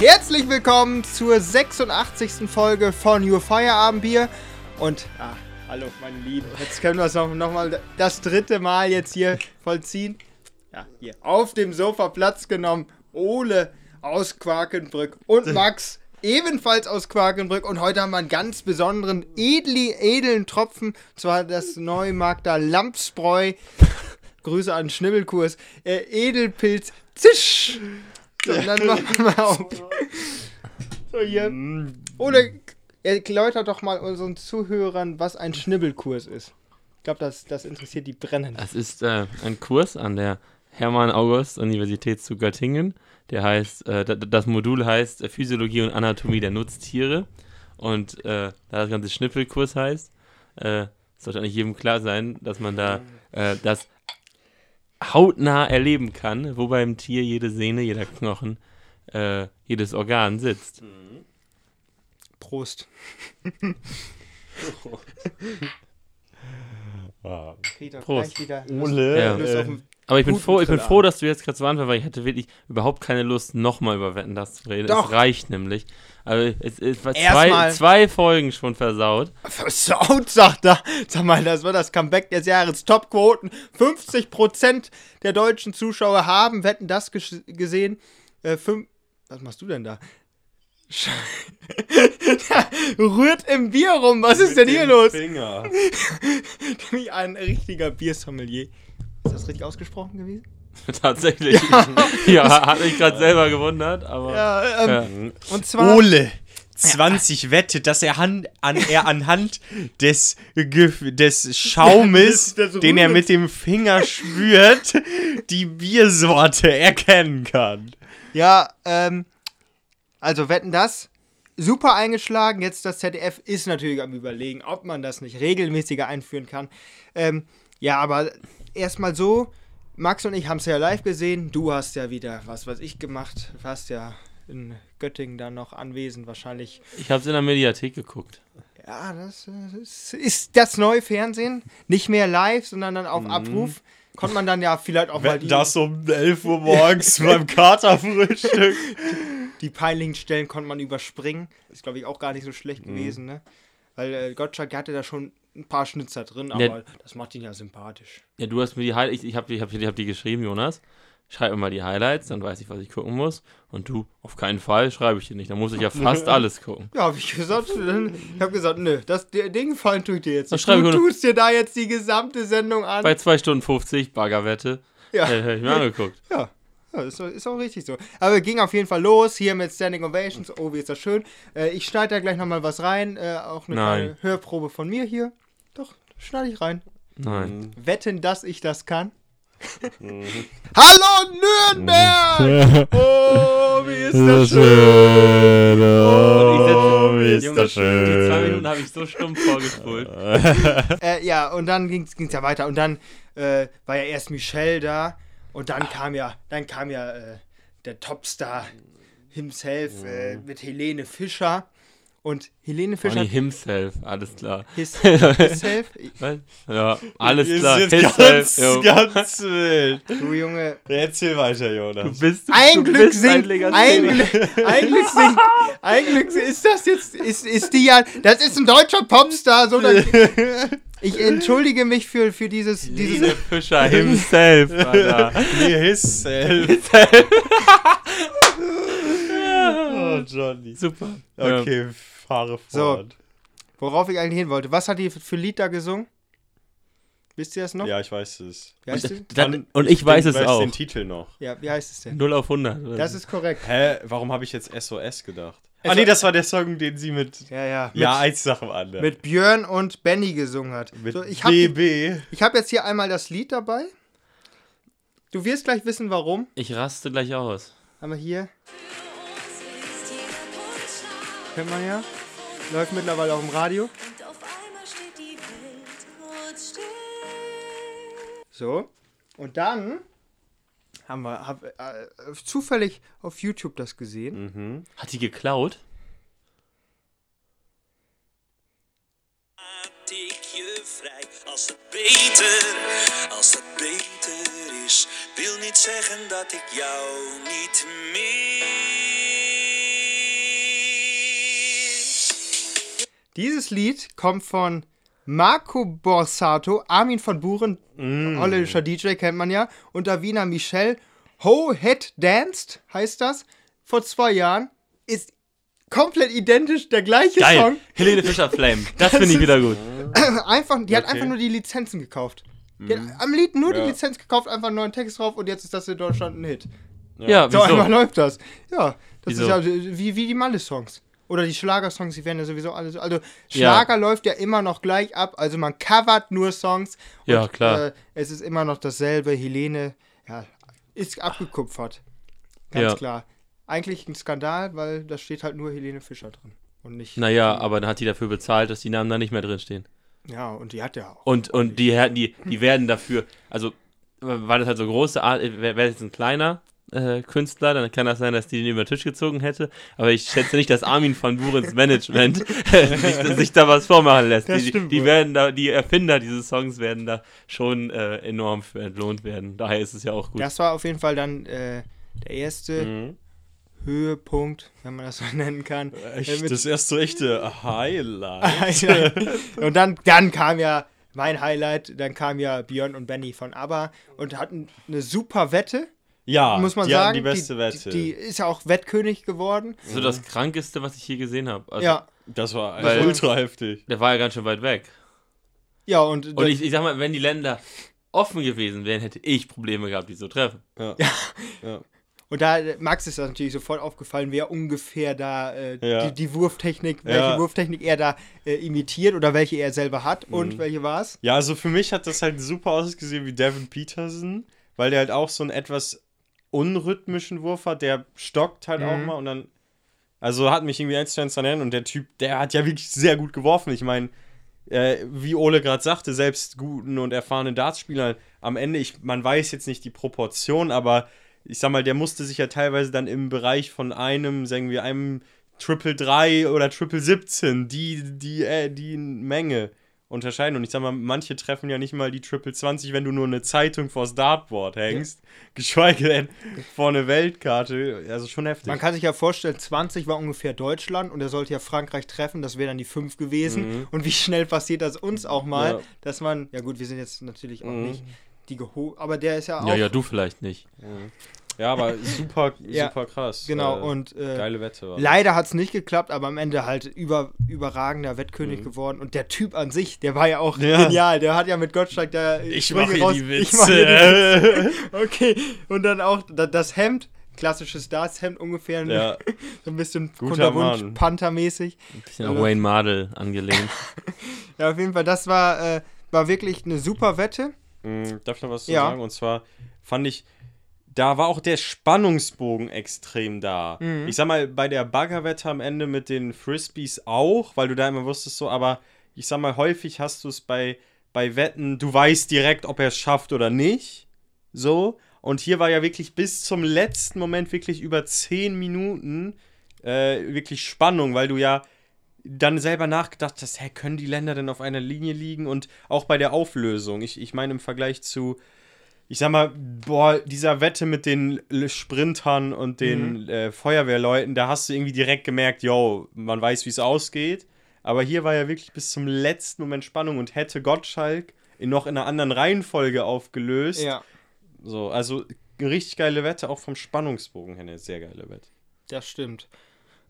Herzlich willkommen zur 86. Folge von Your Feierabendbier. Und, ah, hallo, meine Lieben. Jetzt können wir es noch, noch mal das dritte Mal jetzt hier vollziehen. Ja, hier auf dem Sofa Platz genommen. Ole aus Quakenbrück und Max ebenfalls aus Quakenbrück. Und heute haben wir einen ganz besonderen, edli, edlen Tropfen. Und zwar das Neumarkter Lampsbräu. Grüße an Schnibbelkurs. Äh, Edelpilz. Zisch! So, und dann machen wir auf. So, hier. Ole, erläutert doch mal unseren Zuhörern, was ein Schnibbelkurs ist. Ich glaube, das, das interessiert die brennend. Das ist äh, ein Kurs an der Hermann-August-Universität zu Göttingen. Der heißt, äh, das Modul heißt äh, Physiologie und Anatomie der Nutztiere. Und äh, da das ganze Schnippelkurs heißt, äh, sollte eigentlich jedem klar sein, dass man da äh, das hautnah erleben kann, wo beim Tier jede Sehne, jeder Knochen, äh, jedes Organ sitzt. Prost. Ah. Peter, Prost. gleich wieder Ole, Ja. Lust äh, auf den- Aber ich bin froh, ich bin froh, dass du jetzt gerade so anfängst, weil ich hatte wirklich überhaupt keine Lust, nochmal über Wetten das zu reden. Doch. Es reicht nämlich. Also es, es war zwei, zwei Folgen schon versaut. Versaut, sagt er. Sag mal, das war das Comeback des Jahres. Topquoten. 50% der deutschen Zuschauer haben Wetten das gesehen. Äh, fünf Was machst du denn da? Rührt im Bier rum. Was ist mit denn hier los? Finger. Wie ein richtiger Biersommelier. Ist das richtig ausgesprochen gewesen? Tatsächlich. Ja, hat mich gerade selber gewundert, aber. Ja, ähm, Ja. und zwar. Ole. 20 wette, dass er, han, an, er anhand des, des Schaumes, den er mit dem Finger spürt, die Biersorte erkennen kann. Ja, ähm, also wetten das. Super eingeschlagen. Jetzt das ZDF ist natürlich am Überlegen, ob man das nicht regelmäßiger einführen kann. Ähm, ja, aber erstmal so. Max und ich haben es ja live gesehen. Du hast ja wieder, was weiß ich, gemacht. Du warst ja in Göttingen dann noch anwesend, wahrscheinlich. Ich habe es in der Mediathek geguckt. Ja, das äh, ist, das neue Fernsehen. Nicht mehr live, sondern dann auf Abruf. Konnte man dann ja vielleicht auch mal Wetten die, das um 11 Uhr morgens beim Katerfrühstück. die peinlichen Stellen konnte man überspringen. Ist, glaube ich, auch gar nicht so schlecht gewesen, ne? Weil äh, Gottschalk hatte da schon ein paar Schnitzer drin, aber Ja. das macht ihn ja sympathisch. Ja, du hast mir die Highlights, ich, ich habe die, ich hab, die- ich hab die geschrieben, Jonas. Schreib mir mal die Highlights, dann weiß ich, was ich gucken muss. Und du, auf keinen Fall, schreibe ich dir nicht. Dann muss ich ja fast alles gucken. Ja, habe ich gesagt. ich habe gesagt, nö, das Ding gefallen tut dir jetzt nicht. Du ich tust dir da jetzt die gesamte Sendung an. Bei 2 Stunden 50, Baggerwette. ja. Äh, hab ich mir angeguckt. Ja, ja ist, auch- ist auch richtig so. Aber ging auf jeden Fall los, hier mit Standing Ovations. Oh, wie ist das schön. Äh, ich schneide da gleich nochmal was rein. Äh, auch eine Nein. kleine Hörprobe von mir hier. Doch, schneide ich rein. Nein. Wetten, dass ich das kann. Hallo Nürnberg! Oh, wie ist das schön! Oh, wie ist Junge, das Die zwei schön. Minuten habe ich so stumpf vorgespult. Äh, ja, und dann ging es ja weiter. Und dann äh, war ja erst Michelle da. Und dann kam ja, dann kam ja äh, der Topstar himself äh, mit Helene Fischer. Und Helene Fischer. Bonnie himself, alles klar. His, himself. Was? Ja, alles Ist klar. jetzt Himself, ganz, jo. ganz wild. Du Junge. Erzähl weiter, Jonas. Du bist, Ein du Glück bist ein singt. Ein. Glück- ein Glück singt. Ein Glück ist das jetzt. Ist, ist die ja. Das ist ein deutscher Popstar. So, dann, ich entschuldige mich für, für dieses. Helene dieses Fischer himself da. Nee, his self. Oh, Johnny. Super. Okay, fahre So. fort. worauf ich eigentlich hin wollte. Was hat die für Lied da gesungen? Wisst ihr das noch? Ja, ich weiß es. Wie heißt? Und, dann, und ich weiß es weiß auch. den Titel noch. Ja, wie heißt es denn? 0 auf 100. oder Das so. ist korrekt. Hä, warum habe ich jetzt SOS gedacht? Ah, nee, das war der Song, den sie mit. Ja, ja. Mit, Ja, eins nach dem anderen. mit Björn und Benny gesungen hat. Mit So, ich habe BB. ich hab jetzt hier einmal das Lied dabei. Du wirst gleich wissen, warum. Ich raste gleich aus. Haben wir hier. Kennt man ja. Läuft mittlerweile auch im Radio. Und auf einmal steht die Welt kurz still. So. Und dann haben wir hab, äh, zufällig auf YouTube das gesehen. Mhm. Hat die geklaut? Vrij als het beter, als het beter is. Wil niet zeggen dat ik jou niet meer Dieses Lied kommt von Marco Borsato, Armin von Buren, holländischer DJ kennt man ja, und Davina Michel. Ho Head Danced heißt das, vor zwei Jahren. Ist komplett identisch der gleiche Geil. Song. Helene Fischer Flame. Das finde ich wieder gut. Einfach, die hat Okay. einfach nur die Lizenzen gekauft. Die hat am Lied nur die Ja. Lizenz gekauft, einfach einen neuen Text drauf und jetzt ist das in Deutschland ein Hit. Ja, So einfach wieso? läuft das. Ja, das Wieso? ist ja wie, wie die Malle-Songs. Oder die Schlagersongs, die werden ja sowieso alles. Also, Schlager läuft ja immer noch gleich ab. Also, man covert nur Songs. Und, Ja, klar. Äh, es ist immer noch dasselbe. Helene, ja, ist abgekupfert. Ganz Ja. klar. Eigentlich ein Skandal, weil da steht halt nur Helene Fischer drin. Und nicht. Naja, aber dann hat die dafür bezahlt, dass die Namen da nicht mehr drin stehen. Ja, und die hat ja auch. Und, und die, die, die werden dafür, also, weil das halt so große Art, wäre wär jetzt ein kleiner äh, Künstler, dann kann das sein, dass die den über den Tisch gezogen hätte. Aber ich schätze nicht, dass Armin von Burens Management sich, sich da was vormachen lässt. Das Die, stimmt die werden da, die Erfinder dieses Songs werden da schon äh, enorm für entlohnt werden. Daher ist es ja auch gut. Das war auf jeden Fall dann äh, der erste Mhm. Höhepunkt, wenn man das so nennen kann. Äh, Echt, das erste echte Highlight. Und dann, dann kam ja mein Highlight, dann kam ja Björn und Benny von ABBA und hatten eine super Wette, Ja, muss man die sagen. die beste die, Wette. Die, die ist ja auch Wettkönig geworden. so das Krankeste, was ich je gesehen habe. Also, ja, das war Weil- ultra heftig. Der war ja ganz schön weit weg. ja, und, Und ich, ich sag mal, wenn die Länder offen gewesen wären, hätte ich Probleme gehabt, die zu treffen. Ja. ja. und da Max ist das natürlich sofort aufgefallen, wer ungefähr da äh, Ja. die, die Wurftechnik, welche Ja. Wurftechnik er da äh, imitiert oder welche er selber hat Mhm. und welche war es? Ja, also für mich hat das halt super ausgesehen wie Devin Peterson, weil der halt auch so einen etwas unrhythmischen Wurf hat, der stockt halt auch Mhm. mal und dann. Also hat mich irgendwie eins zu eins erinnert und der Typ, der hat ja wirklich sehr gut geworfen. Ich meine, äh, wie Ole gerade sagte, selbst guten und erfahrenen Dartspieler am Ende, ich, man weiß jetzt nicht die Proportion, aber ich sag mal, der musste sich ja teilweise dann im Bereich von einem, sagen wir, einem Triple 3 oder Triple 17, die, die, äh, die Menge unterscheiden. Und ich sag mal, manche treffen ja nicht mal die Triple 20, wenn du nur eine Zeitung vors Dartboard hängst. Geschweige denn vor eine Weltkarte. Also schon heftig. Man kann sich ja vorstellen, 20 war ungefähr Deutschland und er sollte ja Frankreich treffen, das wäre dann die 5 gewesen. Und wie schnell passiert das uns auch mal, Ja. dass man, ja gut, wir sind jetzt natürlich auch nicht die geho aber der ist ja auch, Ja, ja, du vielleicht nicht. ja, aber super, Ja, super krass. genau, Äh, und äh, geile Wette. War. leider hat es nicht geklappt, aber am Ende halt über, überragender Wettkönig geworden und der Typ an sich, der war ja auch Ja. genial, der hat ja mit Gottschalk da Ich Sprünge mache hier Ich mach hier die Witze. Okay, und dann auch da- das Hemd, klassisches Darts-Hemd ungefähr, ja, so ein bisschen Mann. Panther-mäßig. Bisschen an Wayne Mardell angelehnt. Ja, auf jeden Fall, das war, äh, war wirklich eine super Wette. Mm, Darf ich noch was zu Ja. sagen? Und zwar fand ich, da war auch der Spannungsbogen extrem da. Mhm. Ich sag mal, bei der Baggerwette am Ende mit den Frisbees auch, weil du da immer wusstest so, aber ich sag mal, häufig hast du es bei, bei Wetten, du weißt direkt, ob er es schafft oder nicht. So. Und hier war ja wirklich bis zum letzten Moment wirklich über 10 Minuten äh, wirklich Spannung, weil du ja dann selber nachgedacht hast, hä, können die Länder denn auf einer Linie liegen? Und auch bei der Auflösung, ich, ich meine im Vergleich zu, ich sag mal, boah, dieser Wette mit den Sprintern und den äh, Feuerwehrleuten, da hast du irgendwie direkt gemerkt, yo, man weiß, wie es ausgeht. Aber hier war ja wirklich bis zum letzten Moment Spannung und hätte Gottschalk in noch in einer anderen Reihenfolge aufgelöst. Ja, So, also eine richtig geile Wette, auch vom Spannungsbogen her eine sehr geile Wette. das stimmt.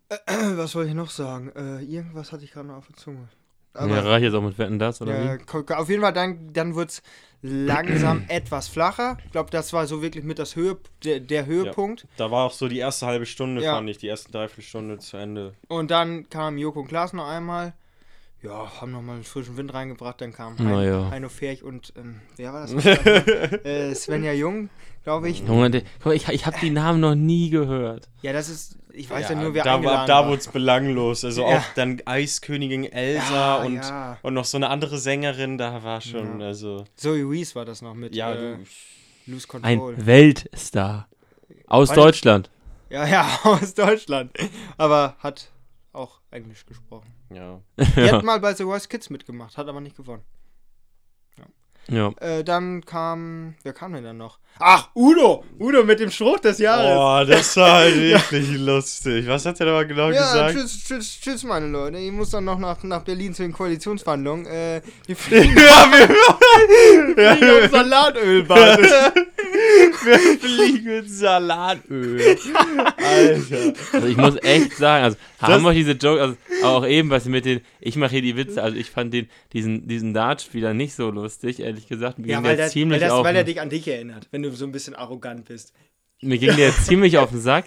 was wollte ich noch sagen? Äh, irgendwas hatte ich gerade noch auf der Zunge. Ja, reicht jetzt auch mit Wetten das, oder Ja, wie? auf jeden Fall, dann, dann wird es langsam etwas flacher. Ich glaube, das war so wirklich mit das Höhe, der, der Höhepunkt. Da war auch so die erste halbe Stunde, Ja. fand ich, die ersten Dreiviertelstunde zu Ende. Und dann kam Joko und Klaas noch einmal. Ja, haben nochmal einen frischen Wind reingebracht. Dann kam Na Hein, ja. Heino Ferch und, ähm, wer war das? äh, Svenja Jung, glaube ich. Mal, ich, ich habe die Namen noch nie gehört. Ja, das ist, ich weiß ja, nur, wer da, eingeladen ab da war. wurde es belanglos. Also Ja. auch dann Eiskönigin Elsa Ja, und, ja. und noch so eine andere Sängerin, da war schon, Ja. also. Zoe Reese war das noch mit Ja, äh, du. Lose Ein Control. Weltstar. Aus Wann- Deutschland. Ja, ja, aus Deutschland. Aber hat auch Englisch gesprochen. Ja. Die hat mal bei The Voice Kids mitgemacht, hat aber nicht gewonnen. Ja. Ja. Äh, dann kam, wer kam denn dann noch? Ach, Udo! Udo mit dem Spruch des Jahres. Boah, das war halt wirklich lustig. Was hat er da mal genau ja, gesagt? tschüss, tschüss, tschüss, meine Leute. Ich muss dann noch nach, nach Berlin zu den Koalitionsverhandlungen. Äh, wir fliegen, Ja, wir, wir fliegen auf Salatölbasis. wir fliegen mit Salatöl. Alter. Also ich muss echt sagen, also Das- haben wir diese Joke, also auch eben, was mit den, ich mache hier die Witze, also ich fand den, diesen, diesen Dartspieler nicht so lustig, ehrlich gesagt. Mir Ja, ging weil, der der, ziemlich weil, das, auf, weil er den- dich an dich erinnert, wenn du so ein bisschen arrogant bist. mir ging der ziemlich auf den Sack.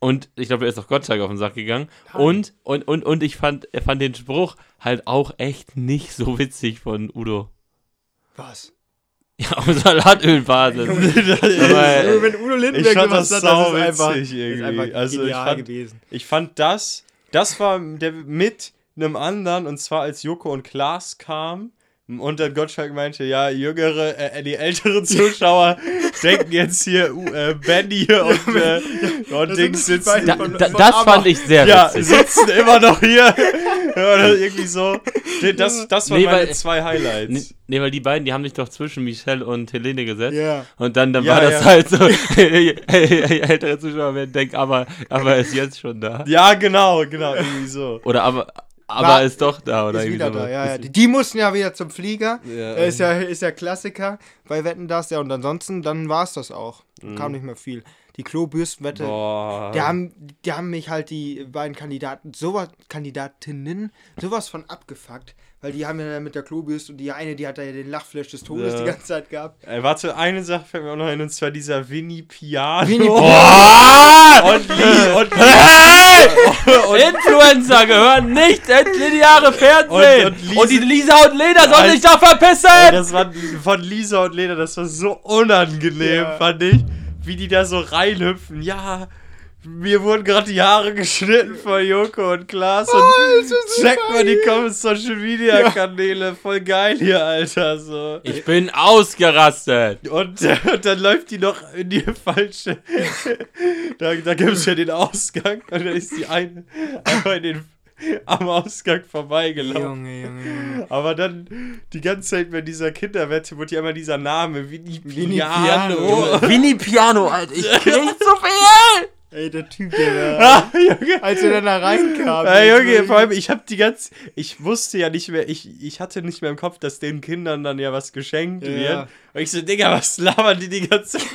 Und ich glaube, er ist auch Gottschalk auf den Sack gegangen. Und, und, und, und ich fand, er fand den Spruch halt auch echt nicht so witzig von Udo. Was? Ja, auf Salatölbasis. Wenn Udo ich Lindenberg fand sowas das das sau ist einfach, irgendwie. einfach Also ich fand- gewesen. Ich fand das, das war der mit einem anderen, und zwar als Joko und Klaas kamen. Und dann Gottschalk meinte, ja, jüngere, äh, die älteren Zuschauer denken jetzt hier, uh, äh, Benny und, äh, und das Dings sitzen. da, von- da, von das fand ich sehr Ja, witzig. sitzen immer noch hier. Oder irgendwie so. Das, das waren Nee, meine weil- zwei Highlights. Nee, nee, weil die beiden, die haben sich doch zwischen Michelle und Helene gesetzt. Ja. Und dann, dann Ja, war das ja. halt so, ältere Zuschauer werden denken, aber, aber er ist jetzt schon da. Ja, genau, genau, irgendwie so. Oder aber, aber War- ist doch da, oder Ist wieder sowas. da, ja, ja. Die, die mussten ja wieder zum Flieger. Ja. Äh, Ist ja, ist ja Klassiker bei Wetten das, ja. Und ansonsten, dann war es das auch. Kam nicht mehr viel. Die Klobürstenwette. Die haben, die haben mich halt die beiden Kandidaten, sowas, Kandidatinnen, sowas von abgefuckt. Weil die haben ja mit der Klobürste und die eine, die hat da ja den Lachflash des Todes Ja. die ganze Zeit gehabt. Ey, warte, eine Sache fällt mir auch noch ein, und zwar dieser Winnie Piano. Winnie und Lee, und Hey! Influencer gehören nicht ins lineare Fernsehen! Und- Und, und die Lisa und Lena sollen sich da Ey, verpissen! das war von Lisa und Lena, das war so unangenehm, Ja. fand ich. Wie die da so reinhüpfen. Ja, mir wurden gerade die Haare geschnitten von Joko und Klaas. Oh, und check mal die Social Media Kanäle. Voll geil hier, Alter. So. Ich bin ausgerastet! Und, äh, und dann läuft die noch in die falsche. da da gibt es ja den Ausgang. Und dann ist die eine einfach in den, am Ausgang vorbeigelaufen. Junge, Junge, Junge. Aber dann die ganze Zeit bei dieser Kinderwette wurde ja immer dieser Name Winnie Winnie Piano. Piano. Winnie Piano, Alter, ich krieg zu viel! Ey, der Typ, der da, Ah, Junge. als er dann da reinkam. Ey, Junge, vor allem, ich hab die ganze, ich wusste ja nicht mehr, ich, ich hatte nicht mehr im Kopf, dass den Kindern dann ja was geschenkt Ja. wird. Und ich so, Digga, was labern die die ganze Zeit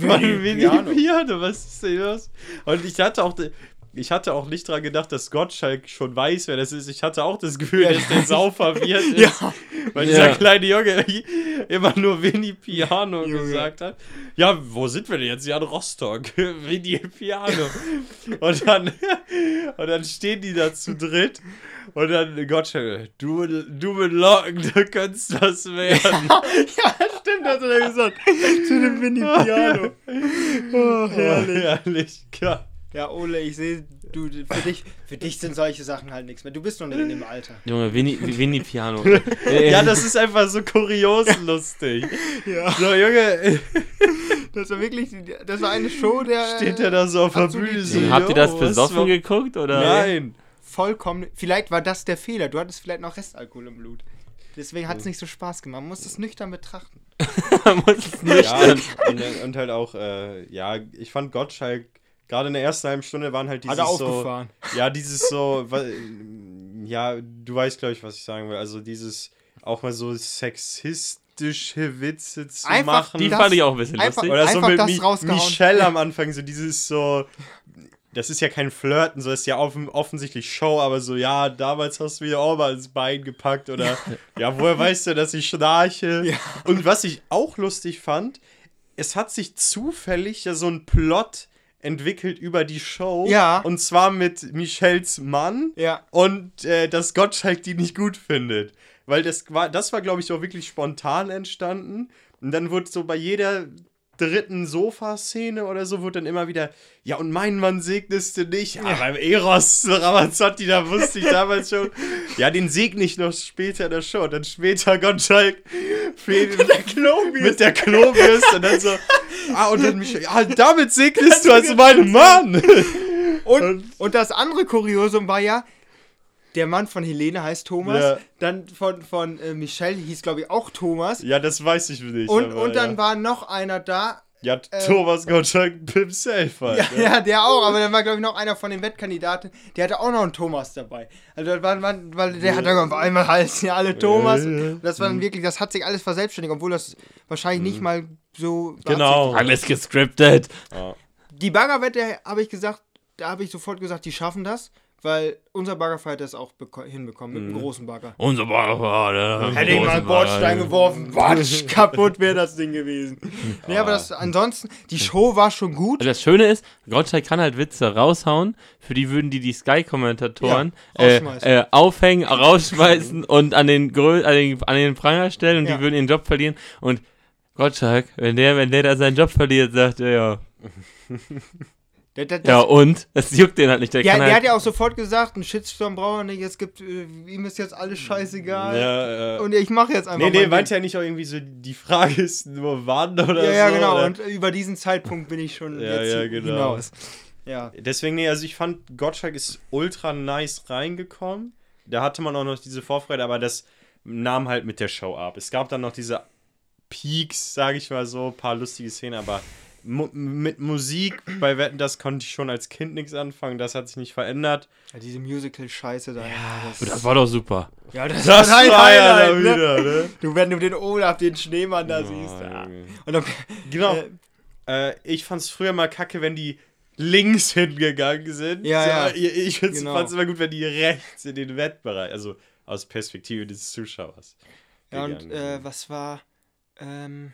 von Piano. Piano, was ist denn los? Und ich hatte auch, ich hatte auch nicht dran gedacht, dass Gottschalk schon weiß, wer das ist. Ich hatte auch das Gefühl, dass der sau verwirrt ist. Ja. Weil Ja. dieser kleine Junge immer nur Winnie Piano Junge. gesagt hat. Ja, wo sind wir denn jetzt? Ja, in Rostock. Winnie Piano. und, dann, und dann stehen die da zu dritt. Und dann Gottschalk, du, du mit Locken, du könntest was werden. ja, stimmt, hat er gesagt. Zu dem Winnie Piano. Oh, herrlich. Herrlich, klar. Ja, Ole, ich sehe, du, für dich, für dich sind solche Sachen halt nichts mehr. Du bist noch nicht in dem Alter. Junge, Winnie, Winnie Piano. Ja, das ist einfach so kurios lustig. Ja. So, Junge, Das war wirklich, das war eine Show, der. steht der da so auf der. Bühne so. Habt ihr das besoffen war- geguckt, oder? Nein. Vollkommen. Vielleicht war das der Fehler. Du hattest vielleicht noch Restalkohol im Blut. Deswegen hat es nicht so Spaß gemacht. Man muss das nüchtern betrachten. Man muss es nicht. Ja, und, und halt auch, äh, ja, ich fand Gottschalk, gerade in der ersten halben Stunde waren halt dieses Hat er so, aufgefahren. ja, dieses so, ja, du weißt, glaube ich, was ich sagen will, also dieses auch mal so sexistische Witze zu Einfach machen. Die Das- fand ich auch ein bisschen einfach- lustig. Oder so mit Mi. Michelle am Anfang, so dieses so, das ist ja kein Flirten, so ist ja offen, offensichtlich Show, aber so, ja, damals hast du mir auch mal ins Bein gepackt oder, ja, woher weißt du, dass ich schnarche? Ja. Und was ich auch lustig fand, es hat sich zufällig ja so ein Plot entwickelt über die Show. Ja. Und zwar mit Michelles Mann. Ja. Und äh, dass Gottschalk die nicht gut findet. Weil das war, das war, glaube ich, auch wirklich spontan entstanden. Und dann wurde so bei jeder dritten Sofa-Szene oder so, wurde dann immer wieder, ja, und meinen Mann segnest du nicht. Ja, beim Eros Ramazzotti, da wusste ich damals schon. Ja, den segne ich noch später in der Show. Und dann später Gottschalk mit der Klobürste. Mit der Klobürste. Und dann so, ah, und dann mich, ja, damit segnest du als meinen Mann. Und, und das andere Kuriosum war ja, der Mann von Helene heißt Thomas. Ja. Dann von, von äh, Michelle hieß, glaube ich, auch Thomas. Ja, das weiß ich nicht. und aber und dann ja. war noch einer da. Ja, Thomas Gottschalk himself halt. Ja, ja, der auch, aber dann war, glaube ich, noch einer von den Wettkandidaten, der hatte auch noch einen Thomas dabei. Also, das war, weil der hat dann auf einmal heißen ja alle Thomas. Das war dann wirklich, das hat sich alles verselbstständigt, obwohl das wahrscheinlich nicht mal so. Genau. Alles gescriptet. Ja. Die Baggerwette habe ich gesagt, da habe ich sofort gesagt, die schaffen das, weil unser Baggerfighter es auch beko- hinbekommen mit einem großen Bagger. Unser Bagger. Hätte ich mal einen Bordstein geworfen, Quatsch, kaputt wäre das Ding gewesen. Nee, aber das ansonsten, die Show war schon gut. Also das Schöne ist, Gottschalk kann halt Witze raushauen, für die würden die die Sky-Kommentatoren Ja, äh, äh, aufhängen, rausschmeißen und an den, Grö an den, an den Pranger stellen und Ja. die würden ihren Job verlieren. Und Gottschalk, wenn der, wenn der da seinen Job verliert, sagt er ja, Der, der, ja und? Es juckt den halt nicht. Der Ja, kann der halt, hat ja auch sofort gesagt, ein Shitstorm braucht er nicht, es gibt, äh, ihm ist jetzt alles scheißegal. Ja, ja. Und ich mache jetzt einfach Nee, nee, mein meint ja nicht auch irgendwie so, die Frage ist nur wann oder Ja, ja, so. genau. Oder? Und über diesen Zeitpunkt bin ich schon Ja, jetzt ja, genau. hinaus. Ja. Deswegen, nee, also ich fand, Gottschalk ist ultra nice reingekommen. Da hatte man auch noch diese Vorfreude, aber das nahm halt mit der Show ab. Es gab dann noch diese Peaks, sage ich mal so, ein paar lustige Szenen, aber mu mit Musik bei Wetten, das konnte ich schon als Kind nichts anfangen. Das hat sich nicht verändert. ja diese Musical-Scheiße da. Ja, das, das war doch super. ja, das, Das war ein war ja da ne? wieder, ne? Du, wenn du den Olaf, den Schneemann da siehst. Oh, Ja. Junge. Und dann, Genau. Äh, Äh, ich fand's früher mal kacke, wenn die links hingegangen sind. Ja, ja. Ich, find's, Genau. fand's immer gut, wenn die rechts in den Wettbereich, also aus Perspektive des Zuschauers. ja, und äh, was war. Ähm,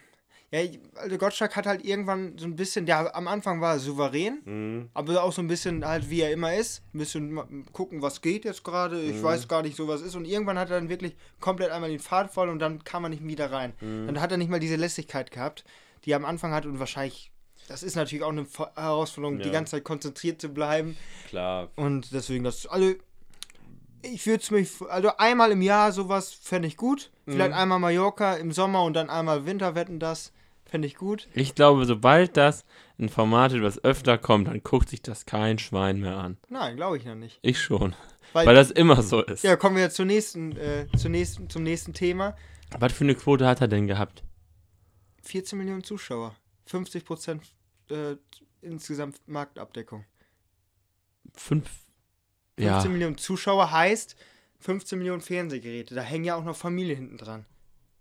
ja, also Gottschalk hat halt irgendwann so ein bisschen, der am Anfang war souverän, Mhm. aber auch so ein bisschen halt wie er immer ist. Ein bisschen gucken, was geht jetzt gerade. Mhm. Ich weiß gar nicht so, was ist. Und irgendwann hat er dann wirklich komplett einmal den Pfad voll und dann kam er nicht wieder rein. Mhm. Dann hat er nicht mal diese Lässigkeit gehabt, die er am Anfang hat und wahrscheinlich. Das ist natürlich auch eine Herausforderung, die Ja. ganze Zeit konzentriert zu bleiben. Klar. Und deswegen das. Also, ich würde es mich. Also, einmal im Jahr sowas fände ich gut. Vielleicht Mhm. einmal Mallorca im Sommer und dann einmal Winterwetten das. Fände ich gut. Ich glaube, sobald das ein Format ist, was öfter kommt, dann guckt sich das kein Schwein mehr an. Nein, glaube ich noch nicht. Ich schon. Weil, Weil das immer so ist. ja, kommen wir zur nächsten, äh, zur nächsten, zum nächsten Thema. Was für eine Quote hat er denn gehabt? 14 Millionen Zuschauer. 50 Prozent äh, insgesamt Marktabdeckung. Fünf. 15 Ja. Millionen Zuschauer heißt 15 Millionen Fernsehgeräte. Da hängen ja auch noch Familien hinten dran.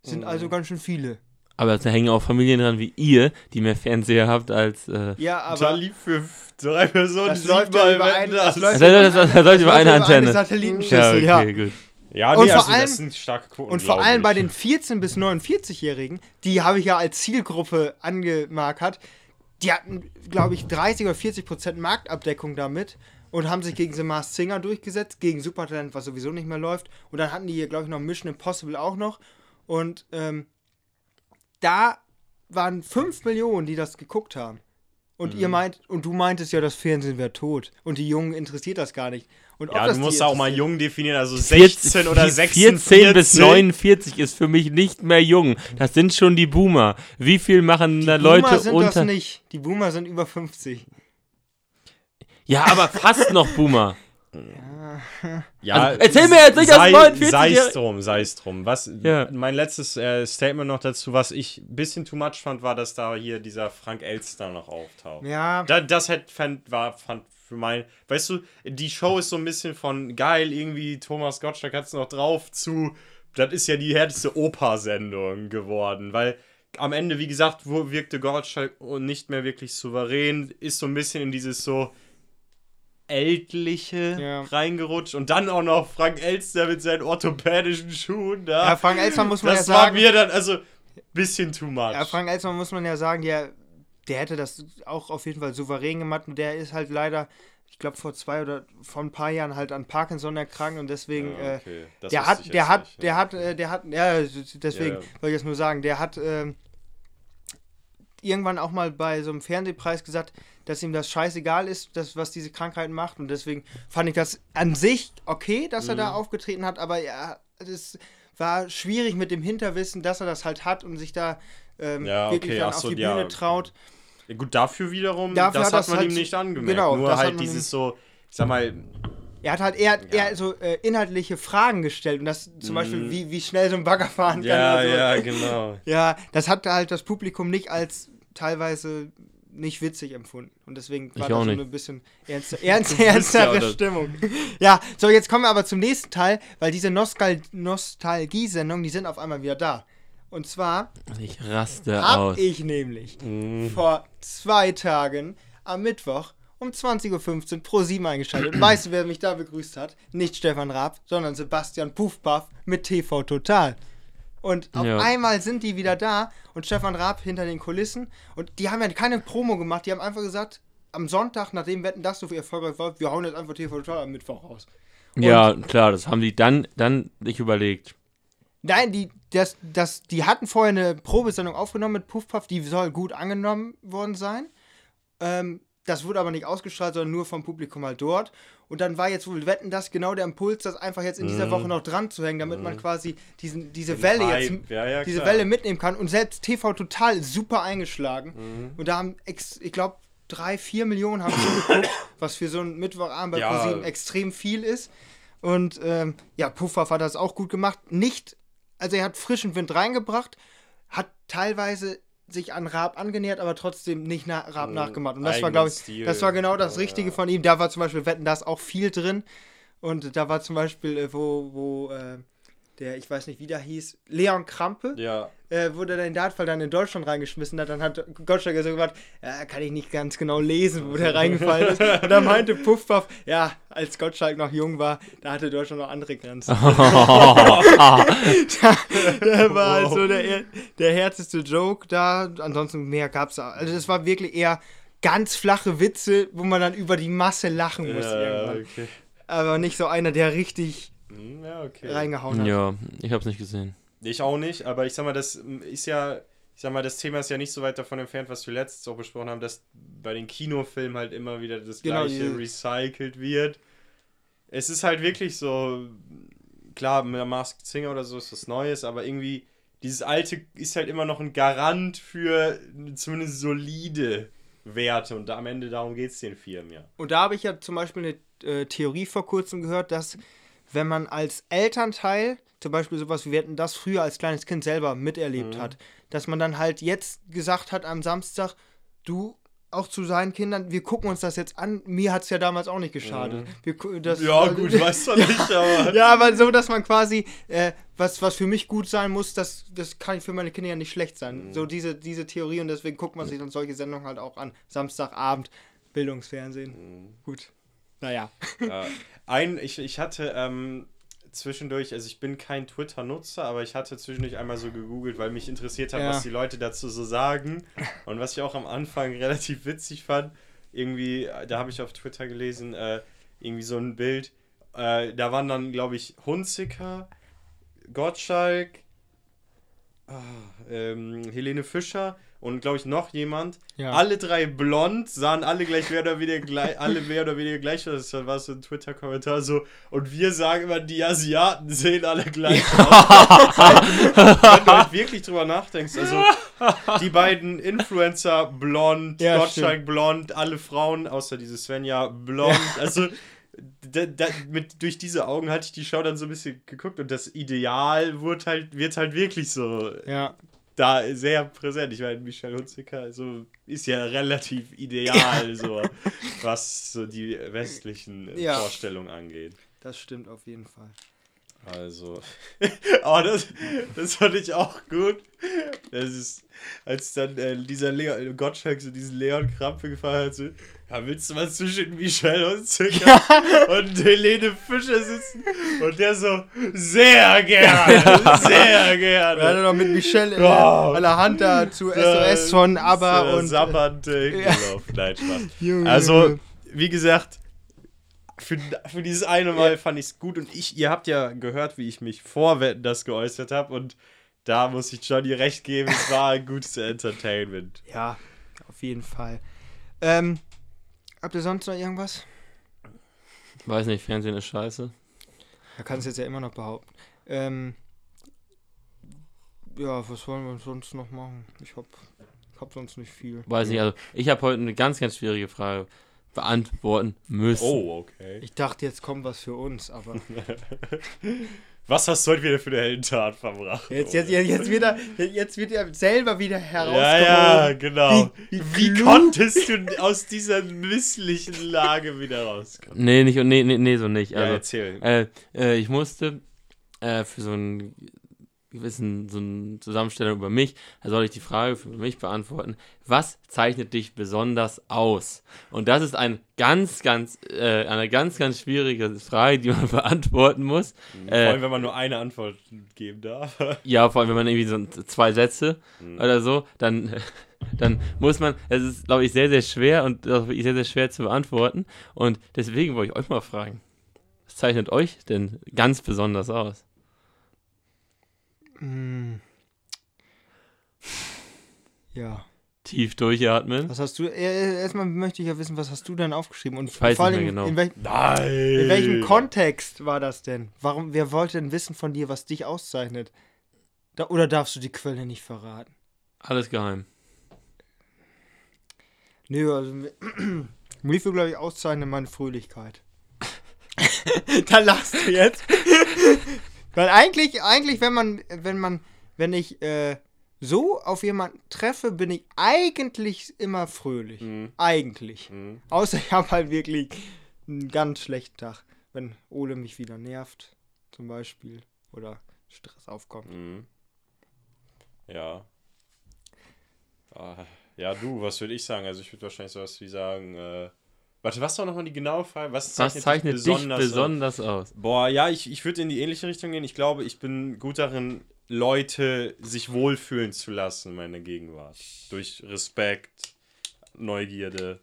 Sind Mhm. also ganz schön viele. Aber da hängen auch Familien dran wie ihr, die mehr Fernseher habt als. Äh, Ja, da aber lief für drei Personen Das läuft ja über Wetten, ein- das. das läuft- das, das, das, das läuft über eine Antenne. Satellitenschüssel, ja, ja. okay, gut. Ja, Und nee, vor also allem- das sind starke Quoten. Und vor allem bei den 14- bis 49-Jährigen, die habe ich ja als Zielgruppe angemarkert, die hatten, glaube ich, 30 oder 40 Prozent Marktabdeckung damit und haben sich gegen The Masked Singer durchgesetzt, gegen Supertalent, was sowieso nicht mehr läuft. Und dann hatten die hier, glaube ich, noch Mission Impossible auch noch. Und ähm, da waren 5 Millionen, die das geguckt haben. Und Mhm. ihr meint, und du meintest ja, das Fernsehen wäre tot. Und die Jungen interessiert das gar nicht. Und Ja, das du musst auch mal jung definieren, also 16 oder 46. 14 bis 49 ist für mich nicht mehr jung. Das sind schon die Boomer. Wie viel machen da Die Leute Boomer sind unter. das nicht. Die Boomer sind über 50. Ja, aber fast noch Boomer. Ja, Also, erzähl mir jetzt nicht, dass sei, 49 Sei es drum, sei es drum. Was, Ja. Mein letztes äh, Statement noch dazu, was ich ein bisschen too much fand, war, dass da hier dieser Frank Elster noch auftaucht. Ja. Da, das hätte fand, war, fand für mein, weißt du, die Show ist so ein bisschen von geil, irgendwie Thomas Gottschalk hat es noch drauf zu, das ist ja die härteste Opa-Sendung geworden, weil am Ende, wie gesagt, wirkte Gottschalk nicht mehr wirklich souverän, ist so ein bisschen in dieses so ältliche Ja. reingerutscht und dann auch noch Frank Elster mit seinen orthopädischen Schuhen da. Ja, Frank Elstmann muss man das ja war sagen. mir dann, also, bisschen too much. Ja, Frank Elstmann muss man ja sagen, der, der hätte das auch auf jeden Fall souverän gemacht und der ist halt leider, ich glaube vor zwei oder vor ein paar Jahren halt an Parkinson erkrankt und deswegen, Ja, äh, okay. Das der hat, der hat, nicht, der ja. hat, äh, der hat, ja, deswegen Ja. wollte ich jetzt nur sagen, der hat ähm, irgendwann auch mal bei so einem Fernsehpreis gesagt, dass ihm das scheißegal ist, das, was diese Krankheit macht und deswegen fand ich das an sich okay, dass er da Mhm. aufgetreten hat, aber ja, es war schwierig mit dem Hinterwissen, dass er das halt hat und sich da ähm, Ja, wirklich okay, dann ach auf so, die ja, Bühne traut. Ja, gut, dafür wiederum, Dafür das hat man halt ihm nicht angemerkt. genau, Nur halt dieses so, ich sag mal, Er hat halt eher, eher so äh, inhaltliche Fragen gestellt und das zum Beispiel, wie, wie schnell so ein Bagger fahren kann. Mhm. Ja, so. ja, genau. Ja, das hat halt das Publikum nicht als teilweise nicht witzig empfunden. Und deswegen war Ich das schon nicht. ein bisschen ernst, ernst, ja ernstere. Stimmung. Ja, so jetzt kommen wir aber zum nächsten Teil, weil diese Nostal Nostalgie-Sendungen, die sind auf einmal wieder da. Und zwar Ich raste habe aus. ich nämlich Mhm. vor zwei Tagen am Mittwoch um 20.15 Uhr pro 7 eingeschaltet. Und weißt du, wer mich da begrüßt hat? Nicht Stefan Raab, sondern Sebastian Puffpaff mit TV Total. Und auf Ja. einmal sind die wieder da und Stefan Raab hinter den Kulissen. Und die haben ja keine Promo gemacht, die haben einfach gesagt, am Sonntag, nachdem Wetten das so viel erfolgreich war, wir hauen jetzt einfach TV Total am Mittwoch raus. ja, klar, das haben die dann, dann sich überlegt. Nein, die, das, das, die hatten vorher eine Probesendung aufgenommen mit Puffpuff, die soll gut angenommen worden sein. Ähm, das wurde aber nicht ausgestrahlt, sondern nur vom Publikum halt dort. Und dann war jetzt wohl Wetten das genau der Impuls, das einfach jetzt in dieser Woche noch dran zu hängen, damit man quasi diesen, diese Den Welle Hype, jetzt ja, ja, diese klar. Welle mitnehmen kann. Und selbst TV total super eingeschlagen. Mhm. Und da haben, ex, ich glaube, drei, vier Millionen haben zugeguckt, was für so einen Mittwochabend bei Ja. ProSieben extrem viel ist. Und ähm, ja, Puffwaff hat das auch gut gemacht. Nicht, also er hat frischen Wind reingebracht, hat teilweise sich an Raab angenähert, aber trotzdem nicht nach Raab nachgemacht. Und das war, glaube ich, Stil. das war genau das Richtige ja. von ihm. Da war zum Beispiel Wetten das auch viel drin. Und da war zum Beispiel, äh, wo, wo äh, der, ich weiß nicht, wie der hieß, Leon Krampe, Ja. Äh, wurde dann in Dartfall dann in Deutschland reingeschmissen hat, dann hat Gottschalk so gesagt, ja, kann ich nicht ganz genau lesen, wo der reingefallen ist. Und dann meinte Puffpuff, ja, als Gottschalk noch jung war, da hatte Deutschland noch andere Grenzen. der war halt so der, der härteste Joke da, ansonsten mehr gab's da. Also das war wirklich eher ganz flache Witze, wo man dann über die Masse lachen muss Ja, irgendwann. okay. Aber nicht so einer, der richtig Hm, Ja, okay. reingehauen hat. Ja, ich hab's nicht gesehen. Ich auch nicht, aber ich sag mal, das ist ja, ich sag mal, das Thema ist ja nicht so weit davon entfernt, was wir letztens auch besprochen haben, dass bei den Kinofilmen halt immer wieder das Genau, gleiche diese- recycelt wird. Es ist halt wirklich so, klar, mit der Masked Singer oder so ist was Neues, aber irgendwie, dieses alte ist halt immer noch ein Garant für zumindest solide Werte und am Ende darum geht es den Firmen ja. Und da habe ich ja zum Beispiel eine äh, Theorie vor kurzem gehört, dass wenn man als Elternteil zum Beispiel sowas wie wir hätten das früher als kleines Kind selber miterlebt hat, dass man dann halt jetzt gesagt hat am Samstag, du auch zu seinen Kindern, wir gucken uns das jetzt an. Mir hat es ja damals auch nicht geschadet. Wir, gu- das, Ja, gut, weißt du nicht, aber. ja, aber so, dass man quasi, äh, was, was für mich gut sein muss, das, das kann für meine Kinder ja nicht schlecht sein. So diese, diese Theorie und deswegen guckt man sich dann solche Sendungen halt auch an. Samstagabend, Bildungsfernsehen. Gut. Naja. Ja, ein, ich, ich hatte ähm, zwischendurch, also ich bin kein Twitter-Nutzer, aber ich hatte zwischendurch einmal so gegoogelt, weil mich interessiert hat, Ja. was die Leute dazu so sagen. Und was ich auch am Anfang relativ witzig fand, irgendwie, äh, da habe ich auf Twitter gelesen, äh, irgendwie so ein Bild, äh, da waren dann, glaube ich, Hunziker, Gottschalk, ah, ähm, Helene Fischer und glaube ich noch jemand. Ja. Alle drei blond, sahen alle gleich mehr oder weniger gleich, alle mehr oder weniger gleich. Das war so ein Twitter-Kommentar so. Und wir sagen immer, die Asiaten sehen alle gleich aus. Wenn du halt wirklich drüber nachdenkst, also die beiden Influencer blond, Ja, Gottschalk blond, alle Frauen, außer diese Svenja blond, also da, da, mit, durch diese Augen hatte ich die Show dann so ein bisschen geguckt und das Ideal wird halt, wird halt wirklich so Ja. Da sehr präsent. Ich meine, Michelle Hunziker so, ist ja relativ ideal, so, was so die westlichen äh, Ja. Vorstellungen angeht. Das stimmt auf jeden Fall. Also, aber das, das fand ich auch gut. Das ist, als dann äh, dieser Leon, Gottschalk so diesen Leon Krampe gefallen hat, so, ja, willst du mal zwischen Michelle Hunziker und Helene Fischer sitzen? Und der so, sehr gerne, sehr gerne. Wir hatten noch mit Michelle Ja. äh, allerhand da zu SOS von ABBA und. Sabbernde Hingelauf. Nein, Spaß. Junge, Also, wie gesagt, für, für dieses eine Mal fand ich es gut und ich, ihr habt ja gehört, wie ich mich vor Wetten das geäußert habe und da muss ich Johnny recht geben, es war ein gutes Entertainment. Ja, auf jeden Fall. Ähm, habt ihr sonst noch irgendwas? Weiß nicht, Fernsehen ist scheiße. Da kannst du jetzt ja immer noch behaupten. Ähm, ja, was wollen wir sonst noch machen? Ich hab, ich hab sonst nicht viel. Weiß nicht, also ich habe heute eine ganz, ganz schwierige Frage. beantworten müssen. Oh, okay. Ich dachte, jetzt kommt was für uns, aber Was hast du heute wieder für eine Heldentat verbracht? jetzt, jetzt, jetzt, jetzt, wird er, jetzt wird er selber wieder ja, herausgehoben. ja, genau. Wie- Wie, wie konntest du aus dieser misslichen Lage wieder rauskommen? Nee, nicht, nee, nee, nee, so nicht. Ja, Also, erzähl. äh, äh, ich musste äh, für so einen gewissen so eine Zusammenstellung über mich, da soll ich die Frage für mich beantworten. Was zeichnet dich besonders aus? Und das ist ein ganz, ganz, äh, eine ganz, ganz schwierige Frage, die man beantworten muss. Vor Äh, allem, wenn man nur eine Antwort geben darf. Ja, vor allem, wenn man irgendwie so zwei Sätze Mhm. oder so, dann, dann muss man, es ist, glaube ich, sehr, sehr schwer und sehr, sehr schwer zu beantworten. Und deswegen wollte ich euch mal fragen, was zeichnet euch denn ganz besonders aus? Hm. Ja. Tief durchatmen. Was hast du? äh, Erstmal möchte ich ja wissen, was hast du denn aufgeschrieben? Und Ich weiß vor nicht allem, mehr genau. in, welch, Nein! in welchem Kontext war das denn? Warum, wer wollte denn wissen von dir, was dich auszeichnet? Da, oder darfst du die Quelle nicht verraten? Alles geheim. Nö, also mich würde, glaube ich, auszeichnen meine Fröhlichkeit. da lachst du jetzt. Weil eigentlich, eigentlich, wenn man, wenn man, wenn ich äh, so auf jemanden treffe, bin ich eigentlich immer fröhlich. Mhm. Eigentlich. Mhm. Außer ich habe halt wirklich einen ganz schlechten Tag. Wenn Ole mich wieder nervt, zum Beispiel. Oder Stress aufkommt. Mhm. Ja. Ah, ja, du, was würde ich sagen? Also ich würde wahrscheinlich sowas wie sagen, äh, warte, was war nochmal die genaue Frage? Was zeichnet, Was zeichnet dich aus? besonders aus? Boah, ja, ich, ich würde in die ähnliche Richtung gehen. Ich glaube, ich bin gut darin, Leute sich wohlfühlen zu lassen in meiner Gegenwart. Durch Respekt, Neugierde.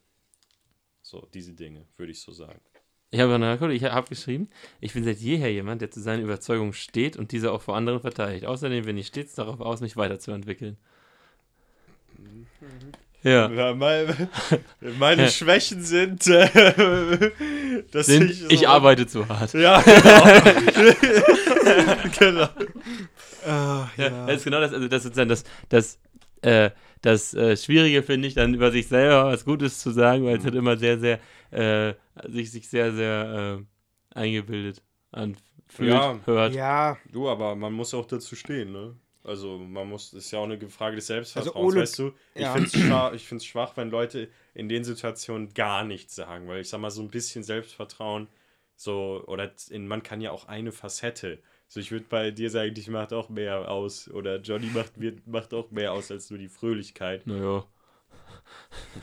So, diese Dinge, würde ich so sagen. Ich habe nachgeguckt, ich habe geschrieben, ich bin seit jeher jemand, der zu seinen Überzeugungen steht und diese auch vor anderen verteidigt. Außerdem bin ich stets darauf aus, mich weiterzuentwickeln. Ja. Ja, mein, meine Schwächen sind, äh, dass Sind, ich, so, ich arbeite zu hart. Ja, genau. genau. Ah, Ja, das ist genau das, also das sozusagen das, das, äh, das äh, Schwierige finde ich, dann über sich selber was Gutes zu sagen, weil es halt immer sehr, sehr, äh, sich, sich sehr, sehr äh, eingebildet anfühlt, Ja. hört. Ja, Du, aber man muss auch dazu stehen, ne? Also man muss, ist ja auch eine Frage des Selbstvertrauens, Also weißt du? Ich ja. finde es schwach, ich schwach, wenn Leute in den Situationen gar nichts sagen, weil ich sag mal, so ein bisschen Selbstvertrauen, so, oder in, man kann ja auch eine Facette. So, ich würde bei dir sagen, dich macht auch mehr aus, oder Johnny macht, mir, macht auch mehr aus als nur die Fröhlichkeit. Naja.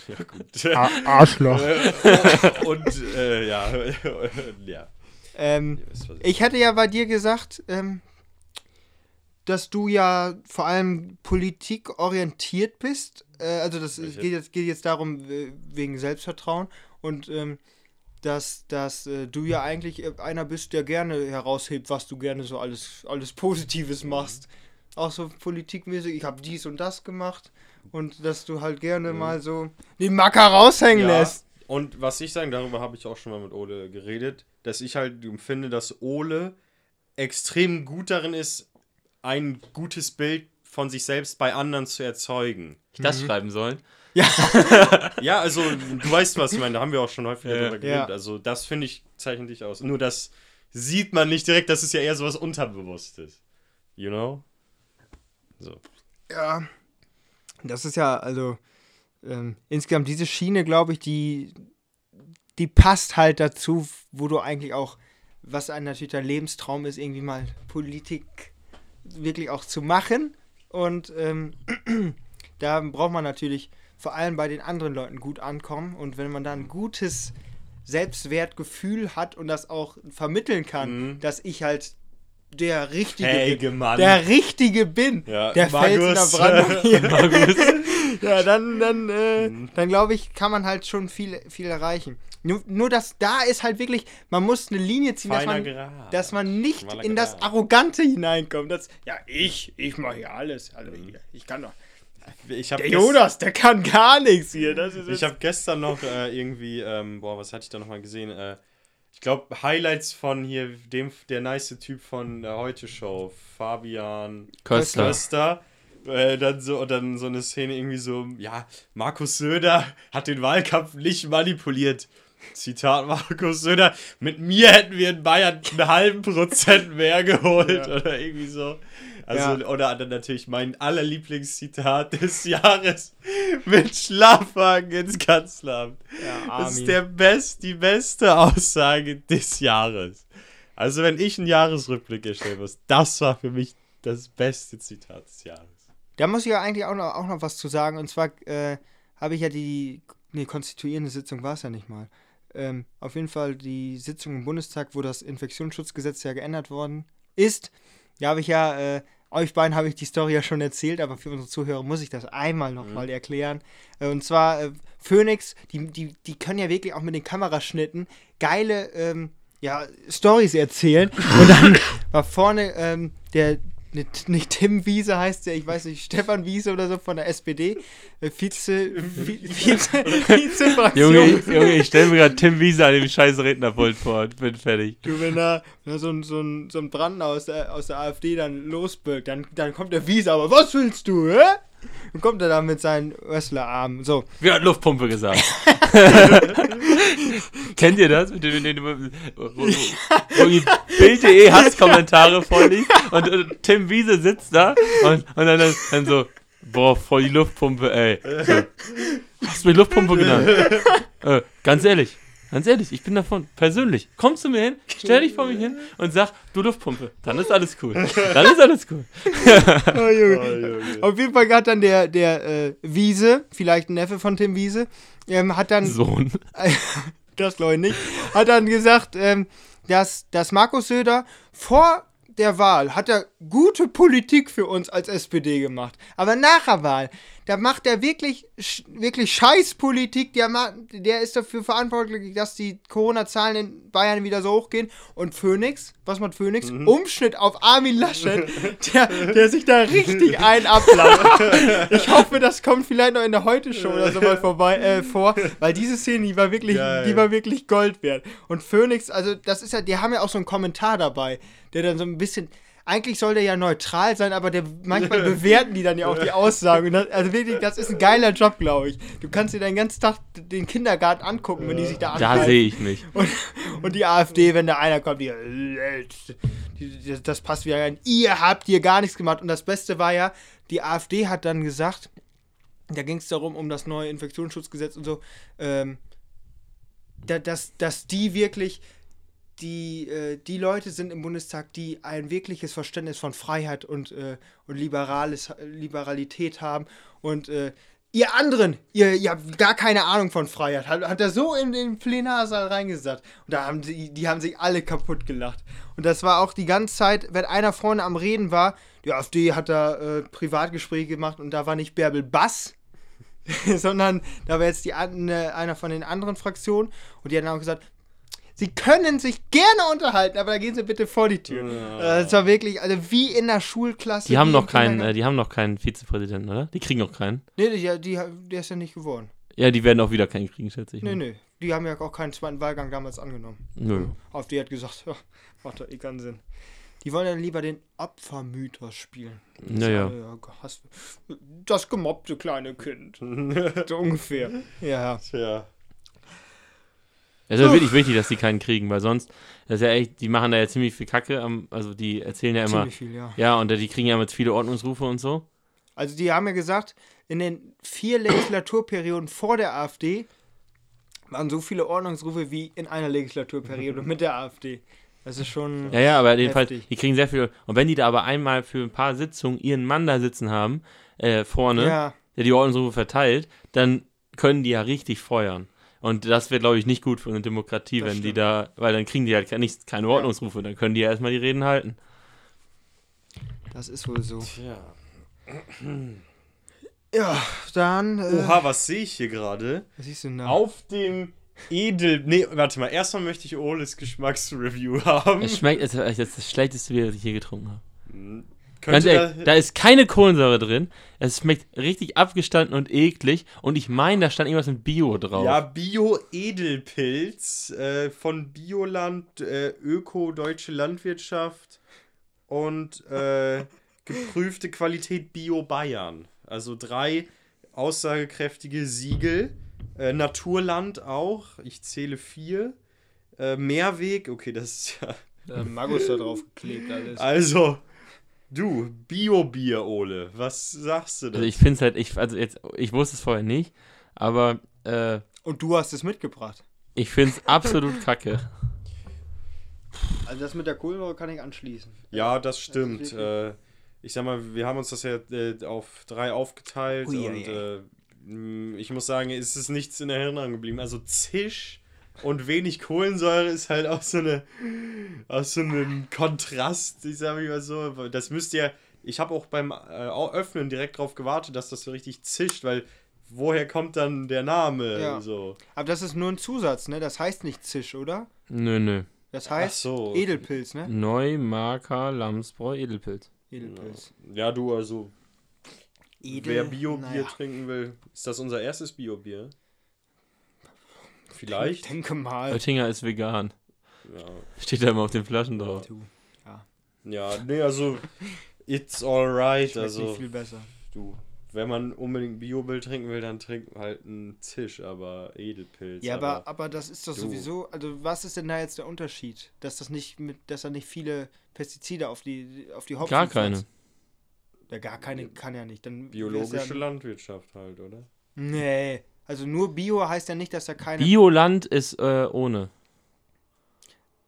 Ja, gut. Arschloch. Und, äh, ja, ja. Ähm, ich hätte ja bei dir gesagt, ähm, dass du ja vor allem politikorientiert bist. Äh, also das Welche? geht jetzt, geht jetzt darum, wegen Selbstvertrauen. Und ähm, dass, dass äh, du ja eigentlich äh, einer bist, der gerne heraushebt, was du gerne so alles, alles Positives machst. Auch so politikmäßig, ich habe dies und das gemacht. Und dass du halt gerne mal so den Macker raushängen Ja, lässt. und was ich sagen, darüber habe ich auch schon mal mit Ole geredet, dass ich halt finde, dass Ole extrem gut darin ist, ein gutes Bild von sich selbst bei anderen zu erzeugen. Ich das schreiben sollen. Ja, also du weißt, was ich meine, da haben wir auch schon häufiger Ja. drüber geredet. Ja. Also das finde ich, zeichnet dich aus. Nur das sieht man nicht direkt, das ist ja eher so was Unterbewusstes. You know? So. Ja, das ist ja, also ähm, insgesamt diese Schiene, glaube ich, die, die passt halt dazu, wo du eigentlich auch, was ein natürlich dein Lebenstraum ist, irgendwie mal Politik wirklich auch zu machen. Und ähm, da braucht man natürlich vor allem bei den anderen Leuten gut ankommen. Und wenn man da ein gutes Selbstwertgefühl hat und das auch vermitteln kann, Mhm. dass ich halt der Richtige Hey, bin. Der Richtige bin. Ja, der Fels in der Markus. Brandung. ja, dann, dann, äh, Mhm. dann glaube ich, kann man halt schon viel, viel erreichen. Nur, nur, dass da ist halt wirklich, man muss eine Linie ziehen, dass man, Grad. dass man nicht Schmaler in das Grad. Arrogante hineinkommt. Das, ja, ich, ich mache hier alles. Also, Mhm. hier, ich kann doch. ich Der Jonas, der kann gar nichts hier. Das ist Ich habe gestern noch äh, irgendwie, ähm, boah, was hatte ich da nochmal gesehen? Äh, ich glaube, Highlights von hier, dem, der nice Typ von der Heute Show, Fabian Köster. Köster. Äh, dann so, und dann so eine Szene irgendwie so, ja, Markus Söder hat den Wahlkampf nicht manipuliert. Zitat Markus Söder, mit mir hätten wir in Bayern einen halben Prozent mehr geholt oder irgendwie so. Also, Ja. oder dann natürlich mein allerlieblingszitat des Jahres mit Schlafwagen ins Kanzleramt. Ja, Das ist der best, die beste Aussage des Jahres. Also, wenn ich einen Jahresrückblick erstellen muss, das war für mich das beste Zitat des Jahres. Da muss ich ja eigentlich auch noch, auch noch was zu sagen. Und zwar äh, habe ich ja die, nee, konstituierende Sitzung war es ja nicht mal. Ähm, auf jeden Fall die Sitzung im Bundestag, wo das Infektionsschutzgesetz ja geändert worden ist. Da habe ich ja, äh, euch beiden habe ich die Story ja schon erzählt, aber für unsere Zuhörer muss ich das einmal nochmal erklären. Äh, und zwar äh, Phoenix, die, die, die können ja wirklich auch mit den Kameraschnitten geile ähm, ja, Stories erzählen. Und dann war vorne ähm, der, nicht, nicht Tim Wiese heißt der, ich weiß nicht, Stefan Wiese oder so von der SPD, äh, Vize, Vi- Vize, Vizefraktion. Junge, ich, Junge, ich stelle mir gerade Tim Wiese an dem scheiß Rednerpult vor und bin fertig. Du, wenn da, wenn da so, ein, so, ein, so ein Brand aus der, aus der AfD dann losbirgt, dann, dann kommt der Wiese, aber was willst du, hä? Dann kommt er da mit seinen Wrestlerarmen. So, Wer hat Luftpumpe gesagt? Kennt ihr das? Mit dem, mit dem, wo, wo, wo die Bild.de Hasskommentare vorliegt und, und Tim Wiese sitzt da und, und dann, dann, dann so, boah, voll die Luftpumpe, ey. So, hast du mich Luftpumpe genannt? äh, ganz ehrlich, ganz ehrlich, ich bin davon, persönlich, komm zu mir hin, stell dich vor mich hin und sag, du Luftpumpe, dann ist alles cool. Dann ist alles cool. Oh, Junge. Auf jeden Fall hat dann der, der äh, Wiese, vielleicht ein Neffe von Tim Wiese, ähm, hat dann, Sohn. das glaube ich nicht, hat dann gesagt, ähm, dass, dass Markus Söder vor der Wahl hat er gute Politik für uns als SPD gemacht. Aber nach der Wahl, da macht er wirklich, wirklich Scheißpolitik. Der, der ist dafür verantwortlich, dass die Corona-Zahlen in Bayern wieder so hochgehen. Und Phoenix, was macht Phoenix? Umschnitt auf Armin Laschet, der, der sich da richtig ein ablacht. Ich hoffe, das kommt vielleicht noch in der Heute-Show oder so mal vorbei, äh, vor, weil diese Szene, die war wirklich, Geil. die war wirklich Gold wert. Und Phoenix, also das ist ja, die haben ja auch so einen Kommentar dabei, der dann so ein bisschen, eigentlich soll der ja neutral sein, aber der, manchmal bewerten die dann ja auch die Aussagen. Und das, also wirklich, das ist ein geiler Job, glaube ich. Du kannst dir den ganzen Tag den Kindergarten angucken, wenn die sich da Da angreifen. sehe ich mich. Und, und die AfD, wenn da einer kommt, die, die, das passt wieder rein. Ihr habt hier gar nichts gemacht. Und das Beste war ja, die AfD hat dann gesagt, da ging es darum, um das neue Infektionsschutzgesetz und so, ähm, da, dass, dass die wirklich die, äh, die Leute sind im Bundestag, die ein wirkliches Verständnis von Freiheit und, äh, und Liberales, Liberalität haben. Und äh, ihr anderen, ihr, ihr habt gar keine Ahnung von Freiheit. Hat, hat er so in den Plenarsaal reingesagt. Und da haben die, die haben sich alle kaputt gelacht. Und das war auch die ganze Zeit, wenn einer vorne am Reden war, die AfD hat da äh, Privatgespräche gemacht und da war nicht Bärbel Bass, sondern da war jetzt die, äh, einer von den anderen Fraktionen und die haben auch gesagt, sie können sich gerne unterhalten, aber da gehen sie bitte vor die Tür. Äh, Das war wirklich, also wie in der Schulklasse. Die haben noch keinen, äh, die haben noch keinen Vizepräsidenten, oder? Die kriegen noch keinen. Nee, die, die, der ist ja nicht geworden. Ja, die werden auch wieder keinen kriegen, schätze ich. Nee, mal. nee. Die haben ja auch keinen zweiten Wahlgang damals angenommen. Nö. Auf die hat gesagt, ja, macht doch eh keinen Sinn. Die wollen dann lieber den Opfermythos spielen. Naja. Ja, das gemobbte kleine Kind. so ungefähr. Ja. Tja. Es ist ja wirklich wichtig, dass die keinen kriegen, weil sonst, das ist ja echt, die machen da ja ziemlich viel Kacke, am, also die erzählen ja immer, Ziemlich viel, ja. ja, und die kriegen ja jetzt viele Ordnungsrufe und so. Also die haben ja gesagt, in den vier Legislaturperioden vor der AfD waren so viele Ordnungsrufe wie in einer Legislaturperiode mit der AfD. Das ist schon. Ja, ja, aber jedenfalls, die kriegen sehr viel, und wenn die da aber einmal für ein paar Sitzungen ihren Mann da sitzen haben, äh, vorne, Ja, der die Ordnungsrufe verteilt, dann können die ja richtig feuern. Und das wäre, glaube ich, nicht gut für eine Demokratie, Das wenn die stimmt. da, weil dann kriegen die halt nicht, keine Ordnungsrufe, dann können die ja erstmal die Reden halten. das ist wohl so. Tja. Ja, dann. Äh, Oha, was sehe ich hier gerade? Was siehst du denn da? Auf dem Edel. Nee, warte mal. Erstmal möchte ich Oles Geschmacksreview haben. Es schmeckt, es ist das, das schlechteste Bier, das ich je getrunken habe. Ganz ehrlich, da ist keine Kohlensäure drin. Es schmeckt richtig abgestanden und eklig. Und ich meine, da stand irgendwas mit Bio drauf. Ja, Bio-Edelpilz äh, von Bioland, äh, Öko Deutsche Landwirtschaft und äh, geprüfte Qualität Bio Bayern. Also drei aussagekräftige Siegel. Äh, Naturland auch. Ich zähle vier. Äh, Mehrweg, okay, das ist ja. Da Magus da drauf geklebt alles. Also, du, Bio-Bier, Ole. Was sagst du denn? Also ich finde es halt, ich, also jetzt, ich wusste es vorher nicht, aber äh, Und du hast es mitgebracht. ich finde es absolut kacke. Also das mit der Kohlensäure kann ich anschließen. Ja, das stimmt. wirklich- äh, ich sag mal, wir haben uns das ja äh, auf drei aufgeteilt Ui, und äh, ich muss sagen, es ist nichts in Erinnerung geblieben. Also Zisch und wenig Kohlensäure ist halt auch so eine auch so ein Kontrast, ich sag mal so. Das müsst ihr. Ich habe auch beim äh, Öffnen direkt drauf gewartet, dass das so richtig zischt, weil woher kommt dann der Name? Ja. So. Aber das ist nur ein Zusatz, ne? Das heißt nicht Zisch, oder? Nö, nö. Das heißt so. Edelpilz, ne? Neumarker Lamsbräu Edelpilz. Edelpilz. Ja, du, also, Edel, wer Bio-Bier naja. trinken will, ist das unser erstes Bio-Bier? Vielleicht. Ich denke mal. Oettinger ist vegan. Ja. Steht da immer auf den Flaschen drauf. Du, Ja, nee, also it's alright. Also nicht viel besser. du, wenn man unbedingt Biobill trinken will, dann trinkt halt einen Zisch, aber Edelpilz. Ja, aber, aber das ist doch du. sowieso, also was ist denn da jetzt der Unterschied? Dass das nicht mit, dass da nicht viele Pestizide auf die auf die Hopfen Gar keine. Ja, gar keine kann ja nicht. Dann biologische ja, Landwirtschaft halt, oder? Nee, also nur Bio heißt ja nicht, dass da keine Bioland ist äh, ohne.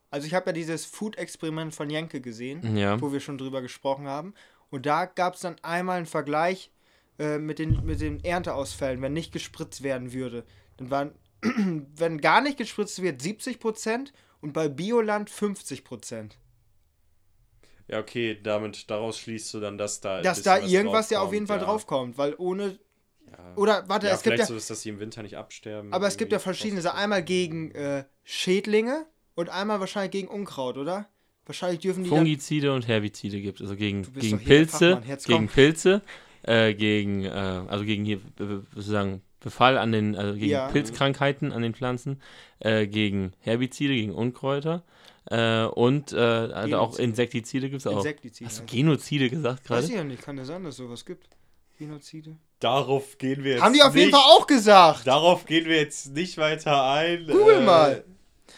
Also ich habe ja dieses Food-Experiment von Jenke gesehen, Ja. wo wir schon drüber gesprochen haben. Und da gab es dann einmal einen Vergleich äh, mit, den, mit den Ernteausfällen, wenn nicht gespritzt werden würde. Dann waren, wenn gar nicht gespritzt wird, 70% und bei Bioland 50%. Ja, okay, damit daraus schließt du dann, dass da. Dass da was irgendwas ja auf jeden Fall ja. draufkommt, weil ohne. Ja. Oder warte, ja, es gibt vielleicht ja. so ist, dass die im Winter nicht absterben. Aber es gibt ja verschiedene Sachen. Einmal gegen äh, Schädlinge und einmal wahrscheinlich gegen Unkraut, oder? Wahrscheinlich dürfen die. dann- Fungizide und Herbizide gibt es. Also gegen, gegen Pilze, gegen. Pilze, äh, gegen, äh, also gegen hier äh, sozusagen Befall an den, also gegen Ja. Pilzkrankheiten an den Pflanzen, äh, gegen Herbizide, gegen Unkräuter äh, und äh, also auch. Insektizide gibt es auch. Insektizide. Hast du Genozide gesagt Weiß ich gerade? ja nicht, kann ja sein, dass es sowas gibt. Genozide. Darauf gehen wir jetzt. Haben die auf jeden nicht, Fall auch gesagt. Darauf gehen wir jetzt nicht weiter ein. Google äh, mal.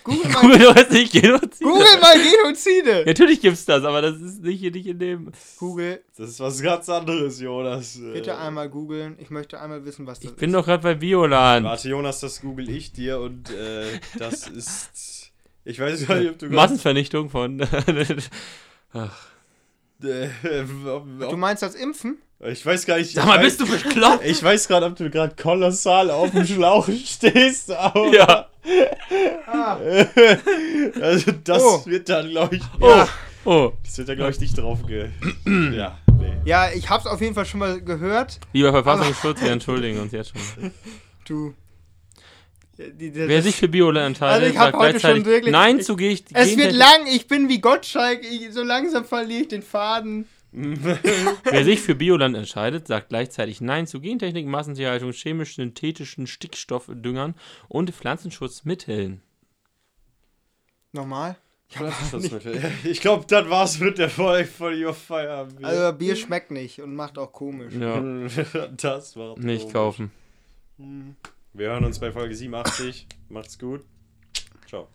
Google mal, Google, hast nicht Genozide. Google mal Genozide. Natürlich gibt's das, aber das ist nicht, nicht in dem. Google, Das ist was ganz anderes, Jonas. Bitte einmal googeln. Ich möchte einmal wissen, was das Ich bin doch gerade bei Bioland. Warte, Jonas, das google ich dir und äh, das ist. Ich weiß gar nicht, ob du. Massenvernichtung von. Äh, ob, Du meinst das Impfen? ich weiß gar nicht. Sag mal, bist du bekloppt? Ich weiß gerade, ob du gerade kolossal auf dem Schlauch stehst, aber. Ja. Also, das Oh. wird dann, glaube ich. Oh. Oh. Das wird da, glaube ich, nicht drauf ge. ja, nee. Ja, ich hab's auf jeden Fall schon mal gehört. Lieber Verfassungsschutz, wir entschuldigen uns jetzt schon. Du. Ja, die- die- Wer sich für Bioland entscheidet, Also ich sagt heute gleichzeitig schon wirklich- Nein ich- zu Ge es wird Gentechnik- lang, ich bin wie Gottschalk, ich, so langsam verliere ich den Faden. Wer sich für Bioland entscheidet, sagt gleichzeitig Nein zu Gentechnik, Massentierhaltung, chemisch-synthetischen Stickstoffdüngern und Pflanzenschutzmitteln. Nochmal? Pflanzenschutzmittel. Ich glaube, das war's mit der Folge von Your Fire. Also Bier schmeckt nicht und macht auch komisch. Ja, das war nicht komisch. kaufen. Wir hören uns bei Folge 87. Macht's gut. Ciao.